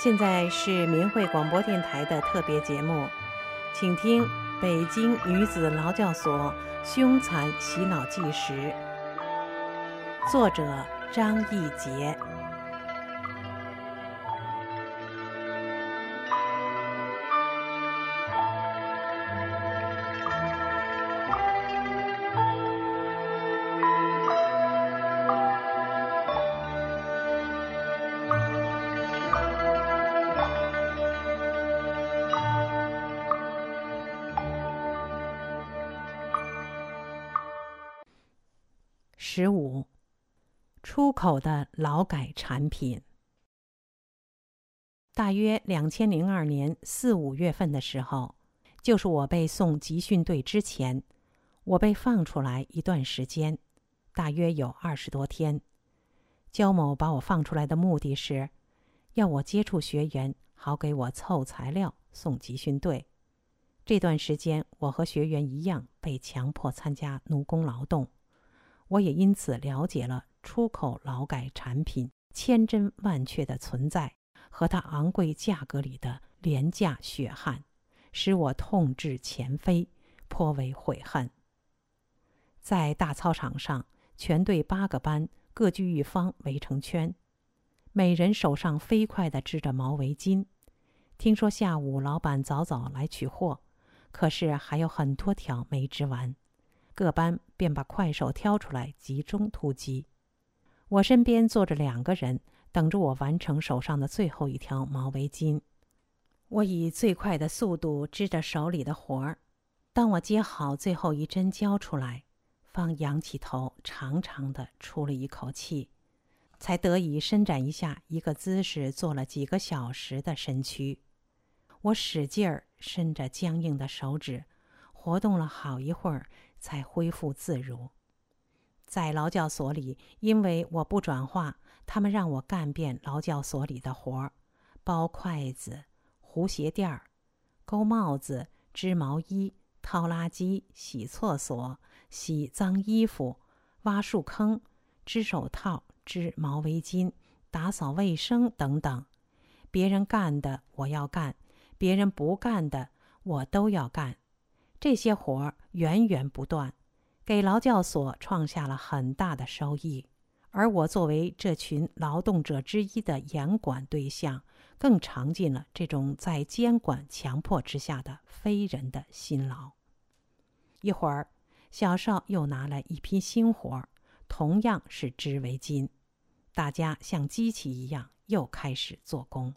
现在是明慧广播电台的特别节目，请听《北京女子劳教所凶残洗脑纪实》，作者张义杰。十五，出口的劳改产品。大约两千零二年四五月份的时候，就是我被送集训队之前，我被放出来一段时间，大约有二十多天。焦某把我放出来的目的是，要我接触学员，好给我凑材料送集训队。这段时间，我和学员一样被强迫参加奴工劳动。我也因此了解了出口劳改产品千真万确的存在和它昂贵价格里的廉价血汗，使我痛至前非，颇为悔恨。在大操场上，全队八个班各居一方，围成圈，每人手上飞快地织着毛围巾。听说下午老板早早来取货，可是还有很多条没织完。各班便把快手挑出来集中突击。我身边坐着两个人，等着我完成手上的最后一条毛围巾。我以最快的速度织着手里的活儿。当我接好最后一针交出来，方仰起头，长长的出了一口气，才得以伸展一下一个姿势做了几个小时的身躯。我使劲儿伸着僵硬的手指，活动了好一会儿。才恢复自如。在劳教所里，因为我不转化，他们让我干遍劳教所里的活儿：包筷子、糊鞋垫儿、勾帽子、织毛衣、掏垃圾、洗厕所、洗脏衣服、挖树坑、织手套、织毛围巾、打扫卫生等等。别人干的我要干，别人不干的我都要干。这些活儿源源不断，给劳教所创下了很大的收益，而我作为这群劳动者之一的严管对象，更尝尽了这种在监管强迫之下的非人的辛劳。一会儿，小邵又拿来一批新活，同样是织围巾，大家像机器一样又开始做工。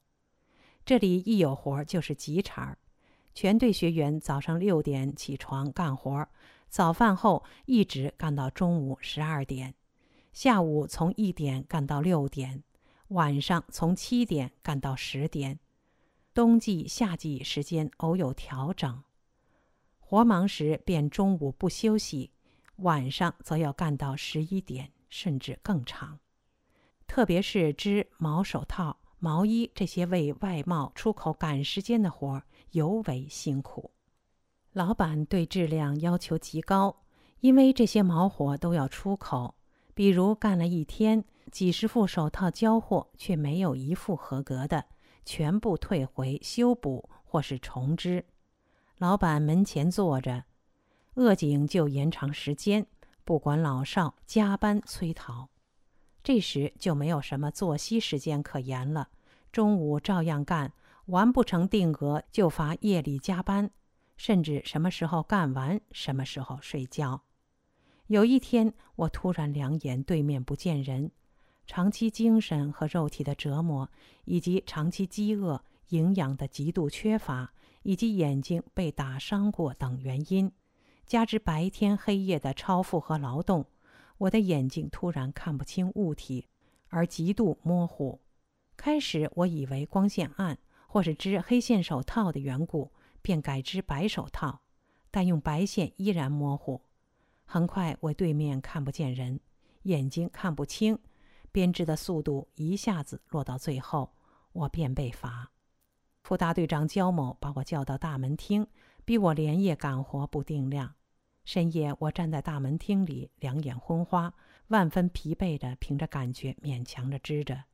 这里一有活就是急茬儿。全队学员早上六点起床干活，早饭后一直干到中午十二点，下午从一点干到六点，晚上从七点干到十点。冬季、夏季时间偶有调整，活忙时便中午不休息，晚上则要干到十一点甚至更长。特别是织毛手套。毛衣这些为外贸出口赶时间的活儿尤为辛苦，老板对质量要求极高，因为这些毛活都要出口。比如干了一天，几十副手套交货，却没有一副合格的，全部退回修补或是重织。老板门前坐着，扼颈就延长时间，不管老少，加班催讨。这时就没有什么作息时间可言了，中午照样干，完不成定额就罚夜里加班，甚至什么时候干完什么时候睡觉。有一天，我突然两眼对面不见人，长期精神和肉体的折磨，以及长期饥饿、营养的极度缺乏，以及眼睛被打伤过等原因，加之白天黑夜的超负荷劳动。我的眼睛突然看不清物体，而极度模糊。开始我以为光线暗，或是织黑线手套的缘故，便改织白手套，但用白线依然模糊。很快我对面看不见人，眼睛看不清，编织的速度一下子落到最后，我便被罚。副大队长焦某把我叫到大门厅，逼我连夜干活不定量。深夜，我站在大门厅里，两眼昏花，万分疲惫的凭着感觉勉强着支着。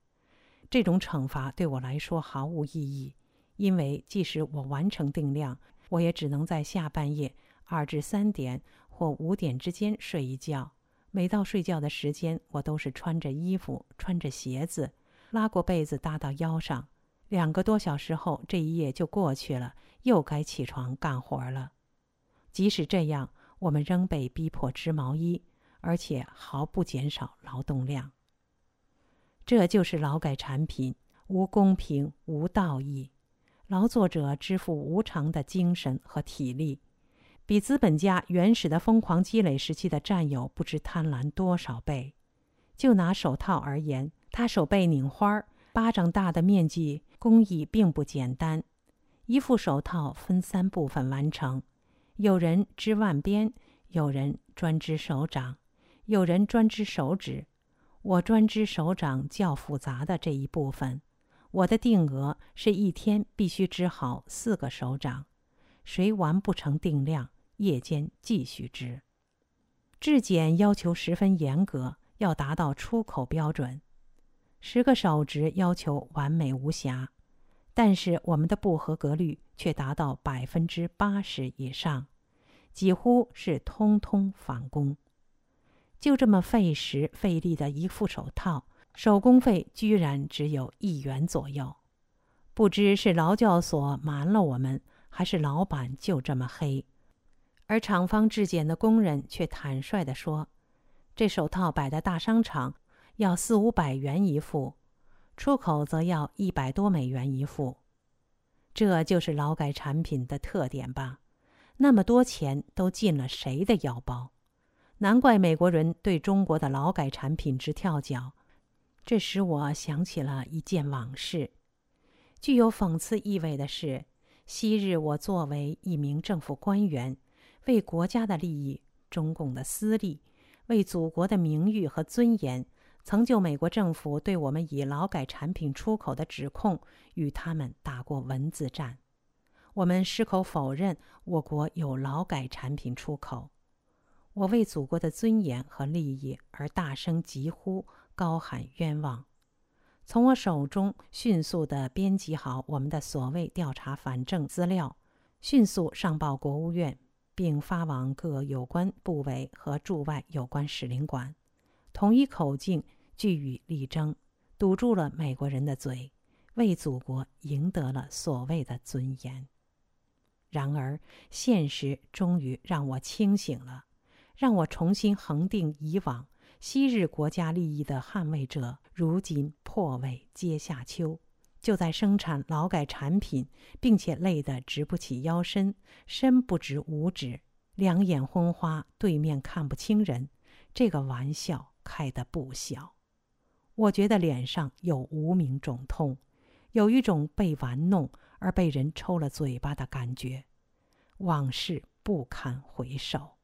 这种惩罚对我来说毫无意义，因为即使我完成定量，我也只能在下半夜二至三点或五点之间睡一觉。每到睡觉的时间，我都是穿着衣服、穿着鞋子，拉过被子搭到腰上。两个多小时后，这一夜就过去了，又该起床干活了。即使这样，我们仍被逼迫织毛衣，而且毫不减少劳动量。这就是劳改产品，无公平，无道义。劳作者支付无偿的精神和体力，比资本家原始的疯狂积累时期的占有不知贪婪多少倍。就拿手套而言，他手背拧花儿，巴掌大的面积，工艺并不简单。一副手套分三部分完成。有人织腕边，有人专织手掌，有人专织手指。我专织手掌较复杂的这一部分。我的定额是一天必须织好四个手掌。谁完不成定量，夜间继续织。质检要求十分严格，要达到出口标准。十个手指要求完美无瑕。但是我们的不合格率却达到百分之八十以上，几乎是通通返工。就这么费时费力的一副手套，手工费居然只有一元左右。不知是劳教所瞒了我们，还是老板就这么黑。而厂方质检的工人却坦率地说：“这手套摆在大商场要四五百元一副。”出口则要一百多美元一副，这就是劳改产品的特点吧？那么多钱都进了谁的腰包？难怪美国人对中国的劳改产品直跳脚。这使我想起了一件往事。具有讽刺意味的是，昔日我作为一名政府官员，为国家的利益、中共的私利、为祖国的名誉和尊严。曾就美国政府对我们以劳改产品出口的指控，与他们打过文字战。我们矢口否认我国有劳改产品出口。我为祖国的尊严和利益而大声疾呼、高喊冤枉。从我手中迅速地编辑好我们的所谓调查反证资料，迅速上报国务院，并发往各有关部委和驻外有关使领馆，统一口径。据予力争，堵住了美国人的嘴，为祖国赢得了所谓的尊严。然而，现实终于让我清醒了，让我重新恒定以往昔日国家利益的捍卫者，如今破位阶下丘，就在生产劳改产品，并且累得直不起腰身，身不直五指，两眼昏花，对面看不清人。这个玩笑开得不小。我觉得脸上有无名肿痛，有一种被玩弄而被人抽了嘴巴的感觉，往事不堪回首。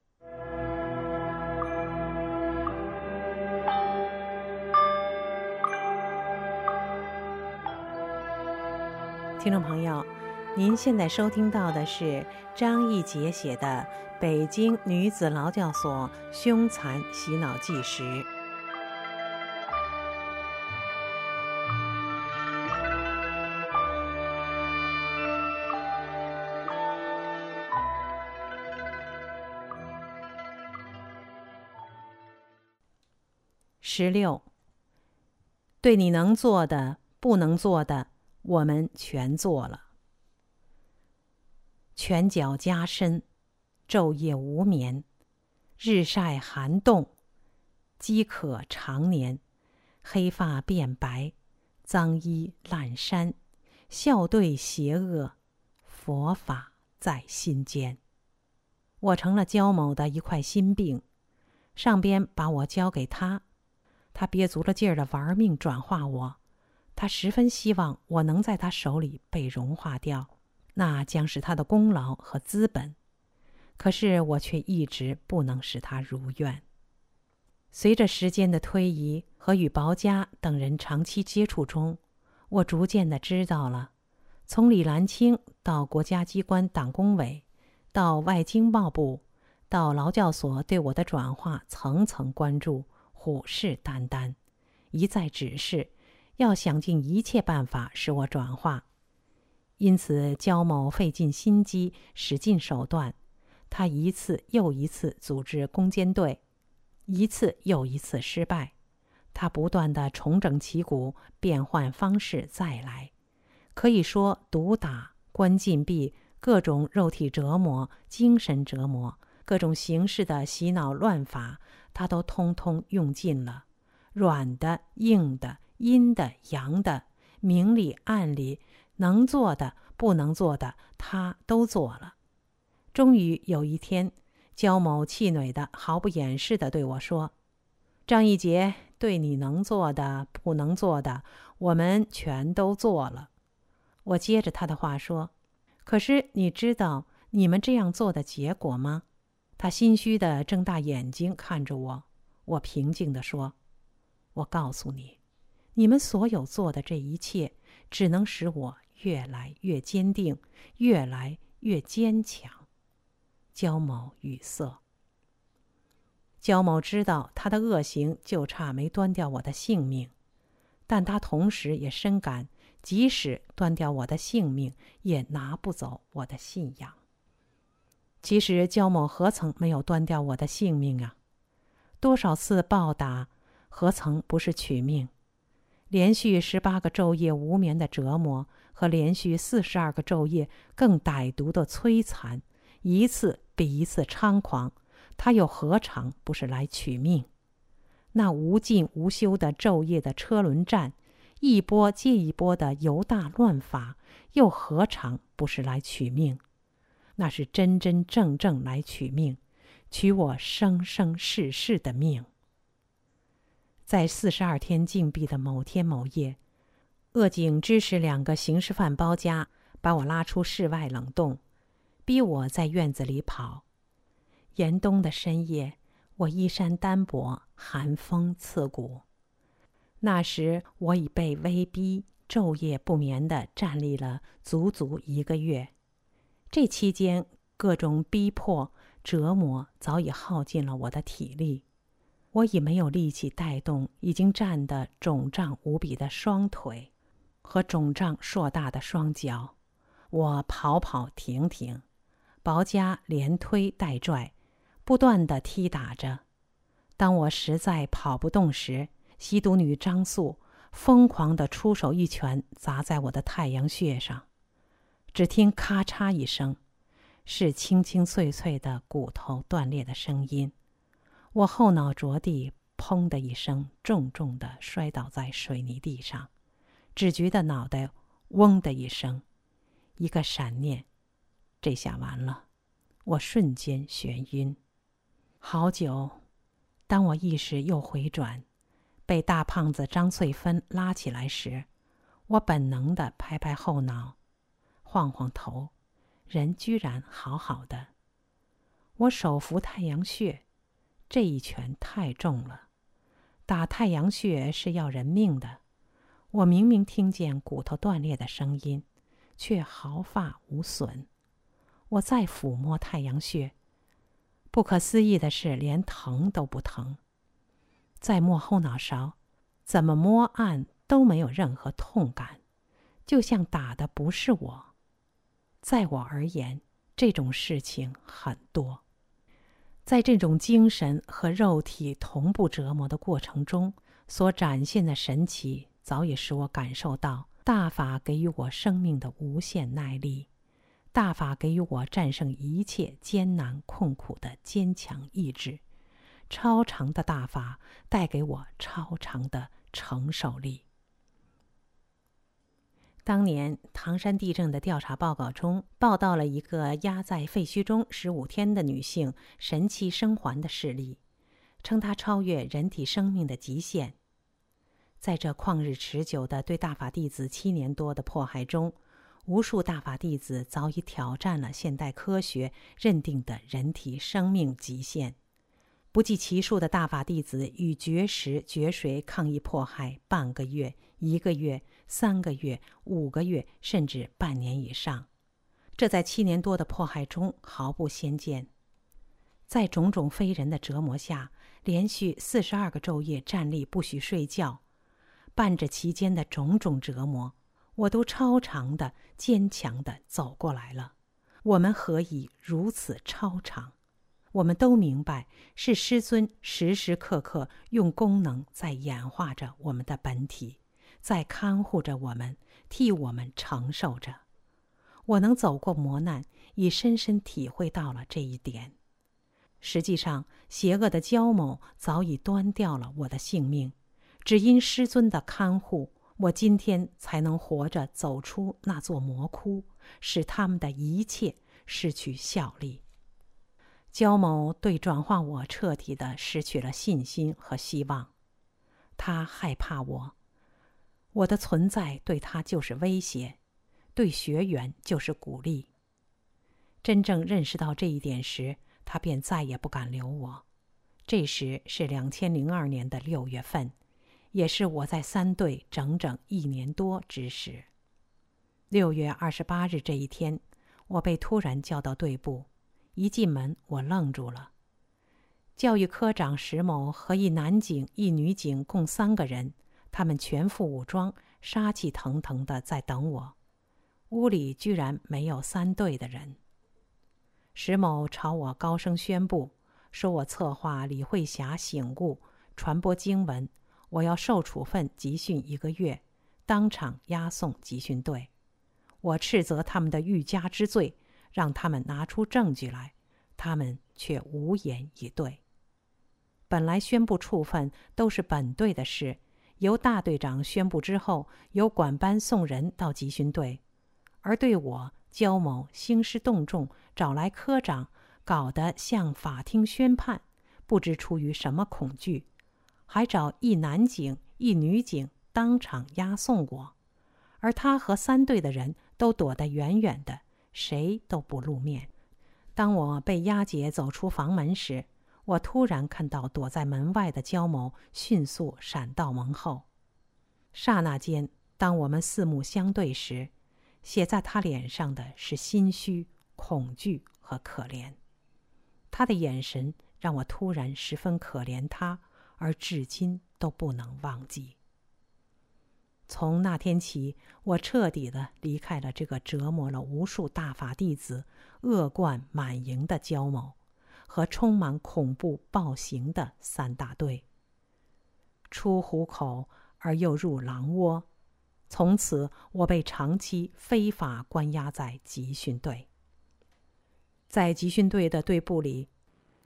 听众朋友，您现在收听到的是张义杰写的《北京女子劳教所凶残洗脑纪实》。十六，对你能做的、不能做的，我们全做了。拳脚加深，昼夜无眠，日晒寒冻，饥渴常年，黑发变白，脏衣烂衫，笑对邪恶，佛法在心间。我成了焦某的一块心病，上边把我交给他。他憋足了劲儿的玩命转化我，他十分希望我能在他手里被融化掉，那将是他的功劳和资本。可是我却一直不能使他如愿。随着时间的推移和与薄家等人长期接触中，我逐渐的知道了，从李兰清到国家机关党工委，到外经贸部，到劳教所对我的转化层层关注。虎视眈眈，一再指示，要想尽一切办法使我转化。因此，焦某费尽心机，使尽手段。他一次又一次组织攻坚队，一次又一次失败。他不断的重整旗鼓，变换方式再来。可以说，毒打、关禁闭、各种肉体折磨、精神折磨、各种形式的洗脑乱法，他都通通用尽了。软的、硬的、阴的、阳的、明里暗里，能做的、不能做的，他都做了。终于有一天，焦某气馁的、毫不掩饰的对我说：“张一杰，对你能做的、不能做的，我们全都做了。”我接着他的话说：“可是你知道你们这样做的结果吗？”他心虚的睁大眼睛看着我。我平静的说：“我告诉你，你们所有做的这一切，只能使我越来越坚定，越来越坚强。”焦某语塞。焦某知道他的恶行就差没端掉我的性命，但他同时也深感，即使端掉我的性命，也拿不走我的信仰。其实焦某何曾没有端掉我的性命啊？多少次暴打，何曾不是取命？连续十八个昼夜无眠的折磨，和连续四十二个昼夜更歹毒的摧残，一次。比一次猖狂，他又何尝不是来取命？那无尽无休的昼夜的车轮战，一波接一波的犹大乱法，又何尝不是来取命？那是真真正正来取命，取我生生世世的命。在四十二天禁闭的某天某夜，恶警支持两个刑事犯包夹，把我拉出室外冷冻。逼我在院子里跑。严冬的深夜，我衣衫单薄，寒风刺骨。那时我已被威逼，昼夜不眠地站立了足足一个月。这期间，各种逼迫、折磨早已耗尽了我的体力，我已没有力气带动已经站得肿胀无比的双腿和肿胀硕大的双脚。我跑跑停停。薄家连推带拽，不断的踢打着。当我实在跑不动时，吸毒女张素疯狂的出手一拳砸在我的太阳穴上，只听咔嚓一声，是清清脆脆的骨头断裂的声音。我后脑着地，砰的一声，重重的摔倒在水泥地上，只觉得脑袋嗡的一声，一个闪念。这下完了，我瞬间眩晕，好久。当我意识又回转，被大胖子张翠芬拉起来时，我本能的拍拍后脑，晃晃头，人居然好好的。我手扶太阳穴，这一拳太重了，打太阳穴是要人命的。我明明听见骨头断裂的声音，却毫发无损。我再抚摸太阳穴，不可思议的是，连疼都不疼。再摸后脑勺，怎么摸按都没有任何痛感，就像打的不是我。在我而言，这种事情很多。在这种精神和肉体同步折磨的过程中，所展现的神奇，早已使我感受到大法给予我生命的无限耐力。大法给予我战胜一切艰难困苦的坚强意志，超长的大法带给我超长的承受力。当年唐山地震的调查报告中，报道了一个压在废墟中十五天的女性神奇生还的事例，称她超越人体生命的极限。在这旷日持久的对大法弟子七年多的迫害中。无数大法弟子早已挑战了现代科学认定的人体生命极限，不计其数的大法弟子与绝食、绝水抗议迫害半个月、一个月、三个月、五个月，甚至半年以上。这在七年多的迫害中毫不鲜见。在种种非人的折磨下，连续四十二个昼夜站立，不许睡觉。伴着其间的种种折磨，我都超常的、坚强的走过来了。我们何以如此超常？我们都明白，是师尊时时刻刻用功能在演化着我们的本体，在看护着我们，替我们承受着。我能走过磨难，已深深体会到了这一点。实际上，邪恶的焦某早已端掉了我的性命，只因师尊的看护，我今天才能活着走出那座魔窟，使他们的一切失去效力。焦某对转化我彻底的失去了信心和希望，他害怕我，我的存在对他就是威胁，对学员就是鼓励。真正认识到这一点时，他便再也不敢留我。这时是两千零二年的六月份，也是我在三队整整一年多之时。六月二十八日这一天，我被突然叫到队部。一进门，我愣住了。教育科长石某和一男警、一女警共三个人，他们全副武装，杀气腾腾的在等我。屋里居然没有三队的人。石某朝我高声宣布，说我策划李慧霞醒悟、传播经文，我要受处分集训一个月，当场押送集训队。我斥责他们的欲加之罪。让他们拿出证据来，他们却无言以对。本来宣布处分都是本队的事，由大队长宣布之后，由管班送人到集训队，而对我焦某兴师动众，找来科长，搞得向法庭宣判，不知出于什么恐惧，还找一男警一女警当场押送我，而他和三队的人都躲得远远的。谁都不露面。当我被押解走出房门时，我突然看到躲在门外的焦某迅速闪到门后。刹那间，当我们四目相对时，写在他脸上的是心虚、恐惧和可怜。他的眼神让我突然十分可怜他，而至今都不能忘记。从那天起，我彻底的离开了这个折磨了无数大法弟子、恶贯满盈的焦某，和充满恐怖暴行的三大队。出虎口而又入狼窝，从此我被长期非法关押在集训队。在集训队的队部里，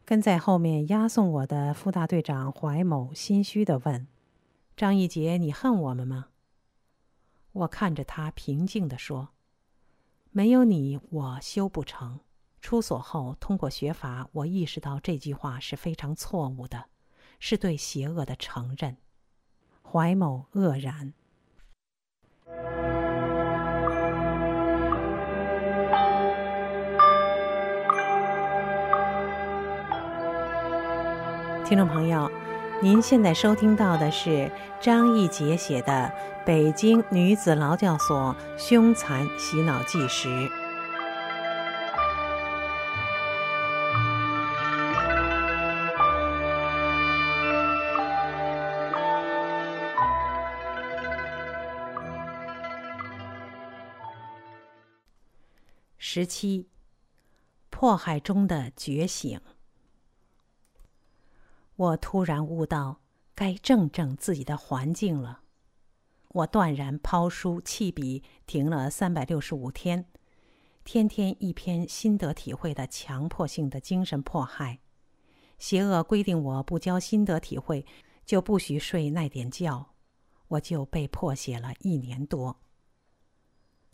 跟在后面押送我的副大队长怀某心虚的问：“张一杰，你恨我们吗？”我看着他，平静地说：“没有你，我修不成。出所后，通过学法，我意识到这句话是非常错误的，是对邪恶的承认。”怀某愕然。听众朋友。您现在收听到的是张义杰写的《北京女子劳教所凶残洗脑纪实》。十七，迫害中的觉醒。我突然悟到，该正正自己的环境了。我断然抛书弃笔，停了三百六十五天，天天一篇心得体会的强迫性的精神迫害。邪恶规定我不交心得体会，就不许睡那点觉，我就被迫写了一年多。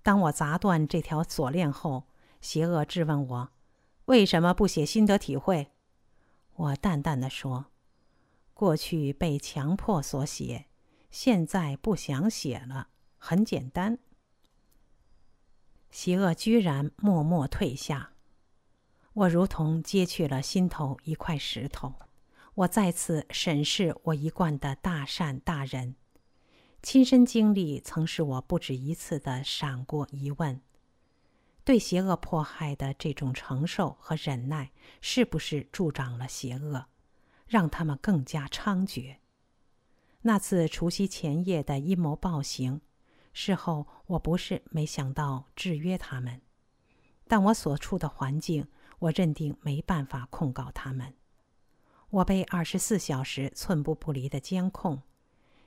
当我砸断这条锁链后，邪恶质问我：“为什么不写心得体会？”我淡淡的说。过去被强迫所写，现在不想写了，很简单。邪恶居然默默退下，我如同揭去了心头一块石头。我再次审视我一贯的大善大仁，亲身经历曾使我不止一次的闪过疑问：对邪恶迫害的这种承受和忍耐，是不是助长了邪恶？让他们更加猖獗。那次除夕前夜的阴谋暴行，事后我不是没想到制约他们，但我所处的环境，我认定没办法控告他们。我被二十四小时寸步不离的监控，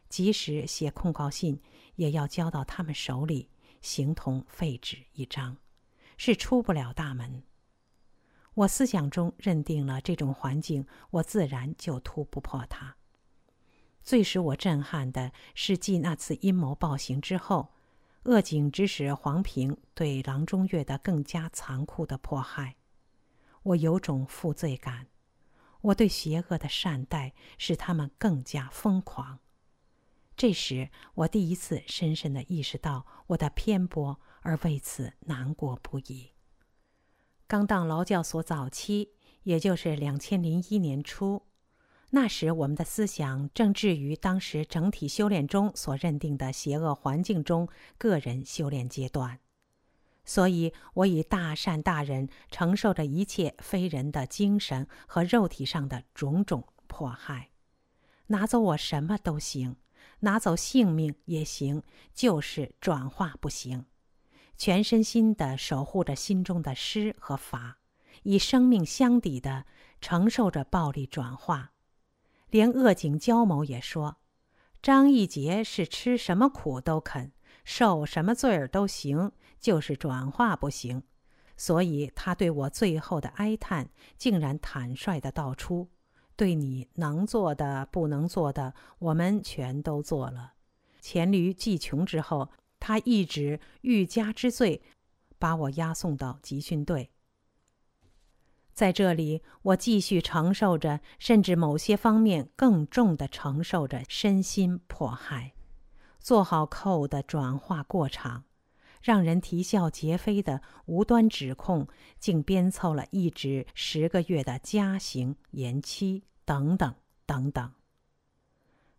即使写控告信，也要交到他们手里，形同废纸一张，是出不了大门。我思想中认定了这种环境，我自然就突不破它。最使我震撼的是，继那次阴谋暴行之后，恶警指使黄平对郎中岳的更加残酷的迫害。我有种负罪感，我对邪恶的善待使他们更加疯狂。这时，我第一次深深的意识到我的偏颇，而为此难过不已。刚到劳教所早期，也就是两千零一年初。那时，我们的思想正置于当时整体修炼中所认定的邪恶环境中个人修炼阶段，所以我以大善大人承受着一切非人的精神和肉体上的种种迫害，拿走我什么都行，拿走性命也行，就是转化不行，全身心的守护着心中的师和法，以生命相抵的承受着暴力转化。连恶警焦某也说：“张义杰是吃什么苦都肯，受什么罪儿都行，就是转化不行。所以他对我最后的哀叹，竟然坦率的道出：对你能做的、不能做的，我们全都做了。黔驴技穷之后，他一直欲加之罪，把我押送到集训队。”在这里，我继续承受着，甚至某些方面更重的承受着身心迫害，做好扣的转化过场，让人啼笑皆非的无端指控，竟编凑了一直十个月的加刑延期等等等等。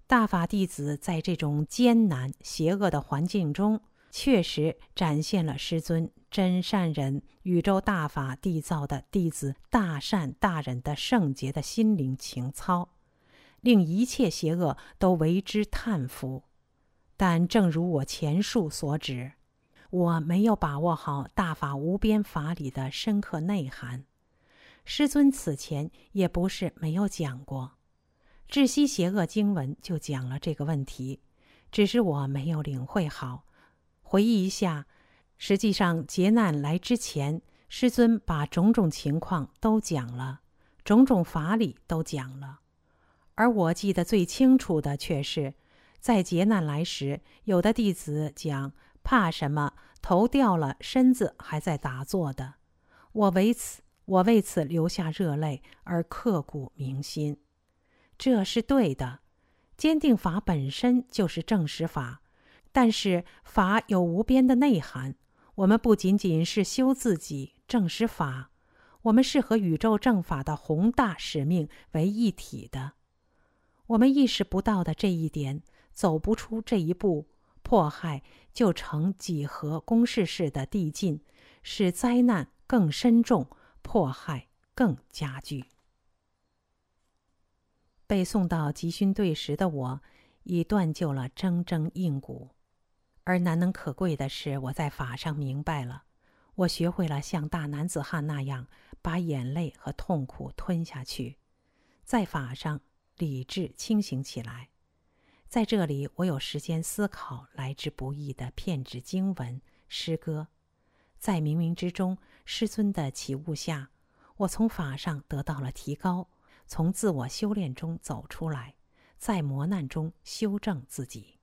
大法弟子在这种艰难邪恶的环境中。确实展现了师尊真善人、宇宙大法缔造的弟子大善大忍的圣洁的心灵情操，令一切邪恶都为之叹服。但正如我前述所指，我没有把握好大法无边法理的深刻内涵。师尊此前也不是没有讲过，《窒息邪恶经文》就讲了这个问题，只是我没有领会好。回忆一下，实际上劫难来之前，师尊把种种情况都讲了，种种法理都讲了。而我记得最清楚的却是，在劫难来时，有的弟子讲怕什么，头掉了，身子还在打坐的。我为此，我为此流下热泪而刻骨铭心。这是对的，坚定法本身就是正实法。但是法有无边的内涵，我们不仅仅是修自己正实法，我们是和宇宙正法的宏大使命为一体的。我们意识不到的这一点，走不出这一步，迫害就成几何公式式的递进，使灾难更深重，迫害更加剧。被送到集训队时的我，已断就了铮铮硬骨。而难能可贵的是，我在法上明白了，我学会了像大男子汉那样把眼泪和痛苦吞下去，在法上理智清醒起来。在这里，我有时间思考来之不易的片纸经文、诗歌，在冥冥之中，师尊的启悟下，我从法上得到了提高，从自我修炼中走出来，在磨难中修正自己。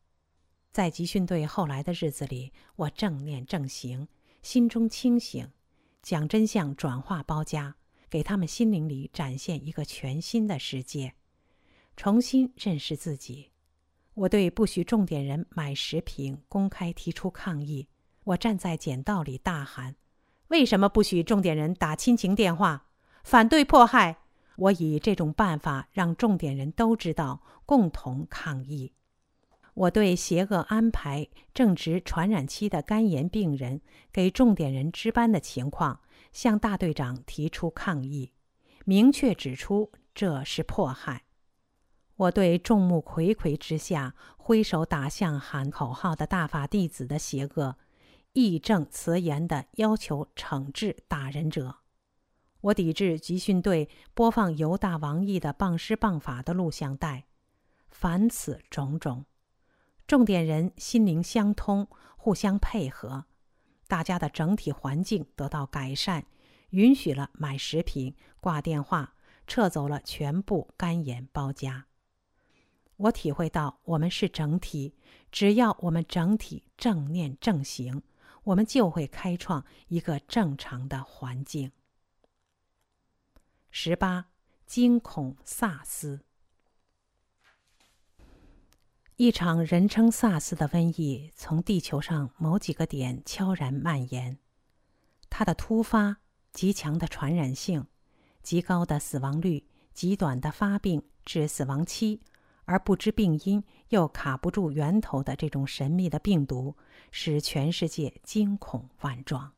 在集训队后来的日子里，我正念正行，心中清醒，讲真相，转化包家，给他们心灵里展现一个全新的世界，重新认识自己。我对不许重点人买食品公开提出抗议。我站在简道里大喊：“为什么不许重点人打亲情电话？反对迫害！”我以这种办法让重点人都知道，共同抗议。我对邪恶安排正值传染期的肝炎病人给重点人值班的情况，向大队长提出抗议，明确指出这是迫害。我对众目睽睽之下挥手打向喊口号的大法弟子的邪恶，义正辞严地要求惩治打人者。我抵制集训队播放犹大王毅的谤师谤法的录像带。凡此种种，重点人心灵相通，互相配合，大家的整体环境得到改善，允许了买食品、挂电话，撤走了全部干盐包夹。我体会到，我们是整体，只要我们整体正念正行，我们就会开创一个正常的环境。十八，惊恐萨斯。一场人称萨斯的瘟疫从地球上某几个点悄然蔓延，它的突发、极强的传染性、极高的死亡率、极短的发病至死亡期。而不知病因又卡不住源头的这种神秘的病毒，使全世界惊恐万状。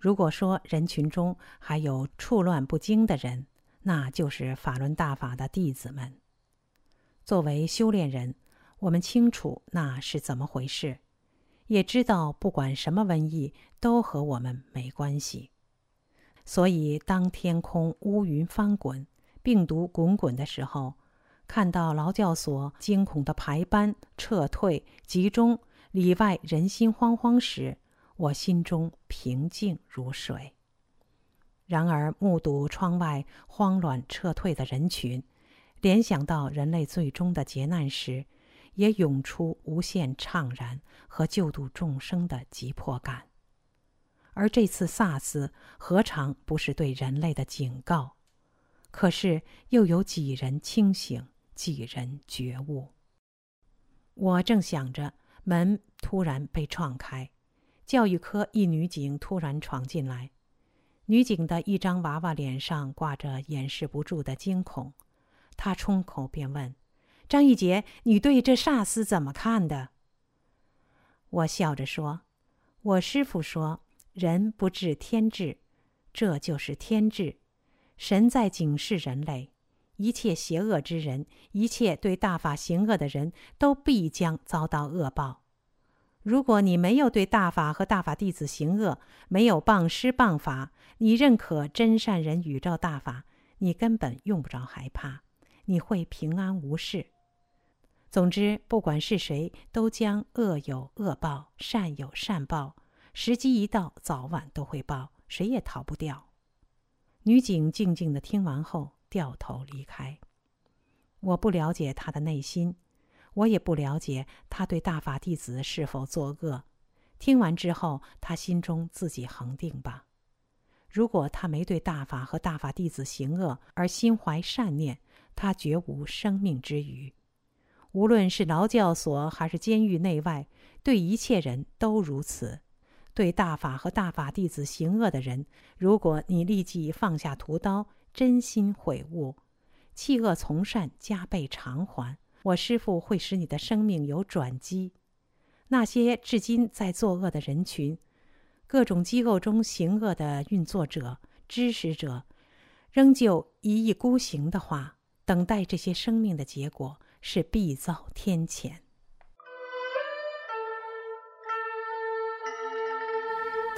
如果说人群中还有处乱不惊的人，那就是法轮大法的弟子们。作为修炼人，我们清楚那是怎么回事，也知道不管什么瘟疫都和我们没关系。所以，当天空乌云翻滚、病毒滚滚的时候，看到劳教所惊恐的排班、撤退、集中，里外人心惶惶时，我心中平静如水。然而，目睹窗外慌乱撤退的人群，联想到人类最终的劫难时，也涌出无限怅然和救度众生的急迫感。而这次 SARS 何尝不是对人类的警告？可是，又有几人清醒？几人觉悟？我正想着，门突然被撞开，教育科一女警突然闯进来。女警的一张娃娃脸上挂着掩饰不住的惊恐，她冲口便问：“张玉杰，你对这煞司怎么看的？”我笑着说：“我师傅说，人不治天治，这就是天治，神在警示人类。”一切邪恶之人，一切对大法行恶的人都必将遭到恶报。如果你没有对大法和大法弟子行恶，没有谤师谤法，你认可真善人宇宙大法，你根本用不着害怕，你会平安无事。总之，不管是谁，都将恶有恶报，善有善报，时机一到，早晚都会报，谁也逃不掉。女警静静的听完后。掉头离开。我不了解她的内心，我也不了解他对大法弟子是否作恶。听完之后，他心中自己恒定吧。如果他没对大法和大法弟子行恶，而心怀善念，他绝无生命之余。无论是劳教所还是监狱内外，对一切人都如此。对大法和大法弟子行恶的人，如果你立即放下屠刀，真心悔悟，弃恶从善，加倍偿还。我师父会使你的生命有转机。那些至今在作恶的人群，各种机构中行恶的运作者、支持者，仍旧一意孤行的话，等待这些生命的结果是必遭天谴。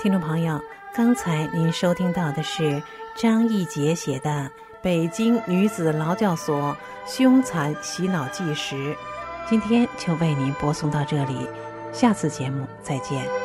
听众朋友，刚才您收听到的是。张义杰写的《北京女子劳教所凶残洗脑纪实》，今天就为您播送到这里，下次节目再见。